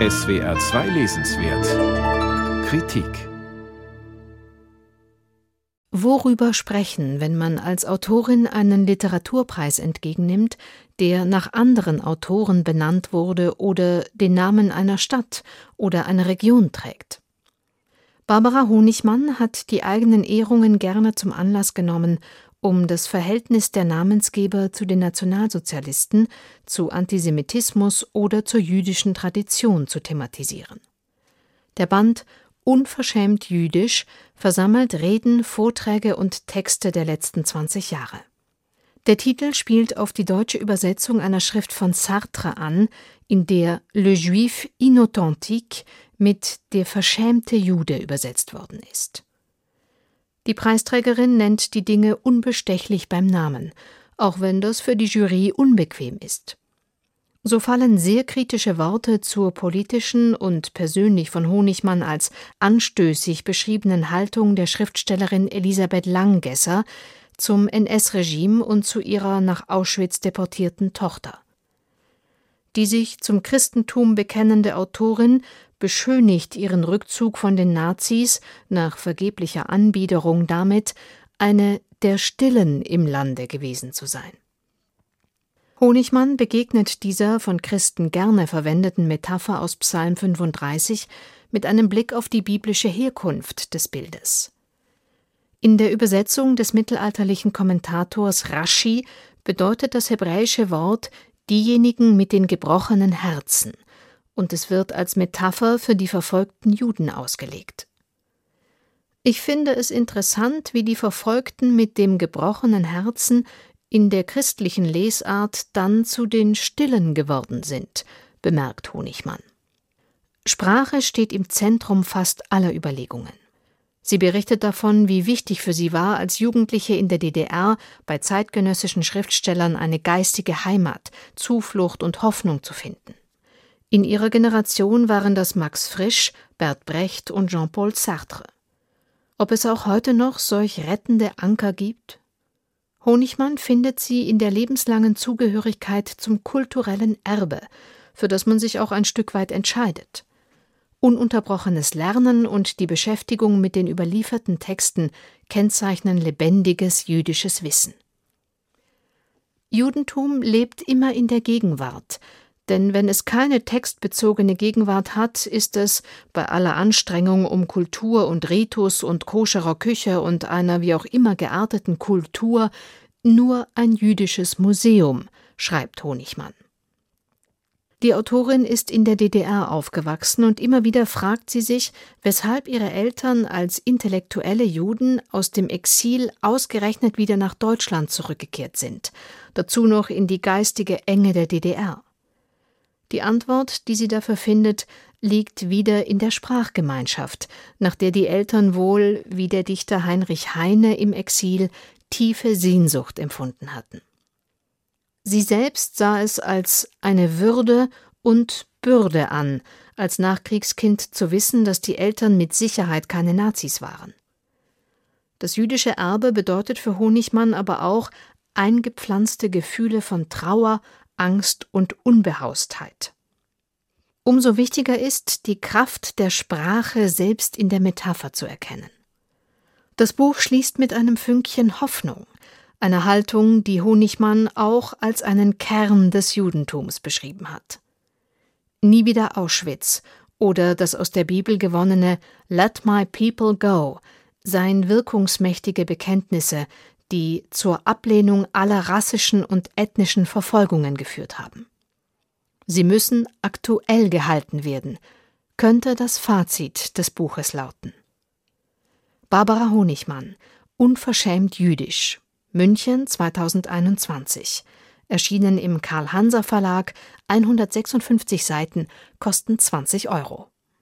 SWR 2 Lesenswert Kritik Worüber sprechen, wenn man als Autorin einen Literaturpreis entgegennimmt, der nach anderen Autoren benannt wurde oder den Namen einer Stadt oder einer Region trägt? Barbara Honigmann hat die eigenen Ehrungen gerne zum Anlass genommen, um das Verhältnis der Namensgeber zu den Nationalsozialisten, zu Antisemitismus oder zur jüdischen Tradition zu thematisieren. Der Band Unverschämt jüdisch versammelt Reden, Vorträge und Texte der letzten 20 Jahre. Der Titel spielt auf die deutsche Übersetzung einer Schrift von Sartre an, in der Le Juif inauthentique mit der verschämte Jude übersetzt worden ist. Die Preisträgerin nennt die Dinge unbestechlich beim Namen, auch wenn das für die Jury unbequem ist. So fallen sehr kritische Worte zur politischen und persönlich von Honigmann als anstößig beschriebenen Haltung der Schriftstellerin Elisabeth Langgesser zum NS-Regime und zu ihrer nach Auschwitz deportierten Tochter. Die sich zum Christentum bekennende Autorin beschönigt ihren Rückzug von den Nazis nach vergeblicher Anbiederung damit, eine der Stillen im Lande gewesen zu sein. Honigmann begegnet dieser von Christen gerne verwendeten Metapher aus Psalm 35 mit einem Blick auf die biblische Herkunft des Bildes. In der Übersetzung des mittelalterlichen Kommentators Rashi bedeutet das hebräische Wort diejenigen mit den gebrochenen Herzen, und es wird als Metapher für die verfolgten Juden ausgelegt. Ich finde es interessant, wie die Verfolgten mit dem gebrochenen Herzen in der christlichen Lesart dann zu den Stillen geworden sind, bemerkt Honigmann. Sprache steht im Zentrum fast aller Überlegungen. Sie berichtet davon, wie wichtig für sie war, als Jugendliche in der DDR bei zeitgenössischen Schriftstellern eine geistige Heimat, Zuflucht und Hoffnung zu finden. In ihrer Generation waren das Max Frisch, Bert Brecht und Jean-Paul Sartre. Ob es auch heute noch solch rettende Anker gibt? Honigmann findet sie in der lebenslangen Zugehörigkeit zum kulturellen Erbe, für das man sich auch ein Stück weit entscheidet. Ununterbrochenes Lernen und die Beschäftigung mit den überlieferten Texten kennzeichnen lebendiges jüdisches Wissen. Judentum lebt immer in der Gegenwart, denn wenn es keine textbezogene Gegenwart hat, ist es, bei aller Anstrengung um Kultur und Ritus und koscherer Küche und einer wie auch immer gearteten Kultur, nur ein jüdisches Museum, schreibt Honigmann. Die Autorin ist in der DDR aufgewachsen und immer wieder fragt sie sich, weshalb ihre Eltern als intellektuelle Juden aus dem Exil ausgerechnet wieder nach Deutschland zurückgekehrt sind, dazu noch in die geistige Enge der DDR. Die Antwort, die sie dafür findet, liegt wieder in der Sprachgemeinschaft, nach der die Eltern wohl, wie der Dichter Heinrich Heine im Exil, tiefe Sehnsucht empfunden hatten. Sie selbst sah es als eine Würde und Bürde an, als Nachkriegskind zu wissen, dass die Eltern mit Sicherheit keine Nazis waren. Das jüdische Erbe bedeutet für Honigmann aber auch eingepflanzte Gefühle von Trauer, Angst und Unbehaustheit. Umso wichtiger ist, die Kraft der Sprache selbst in der Metapher zu erkennen. Das Buch schließt mit einem Fünkchen Hoffnung, einer Haltung, die Honigmann auch als einen Kern des Judentums beschrieben hat. Nie wieder Auschwitz oder das aus der Bibel gewonnene Let my people go seien wirkungsmächtige Bekenntnisse, die zur Ablehnung aller rassischen und ethnischen Verfolgungen geführt haben. Sie müssen aktuell gehalten werden, könnte das Fazit des Buches lauten. Barbara Honigmann, Unverschämt jüdisch, München 2021, erschienen im Karl Hanser Verlag, 156 Seiten, kosten 20 Euro.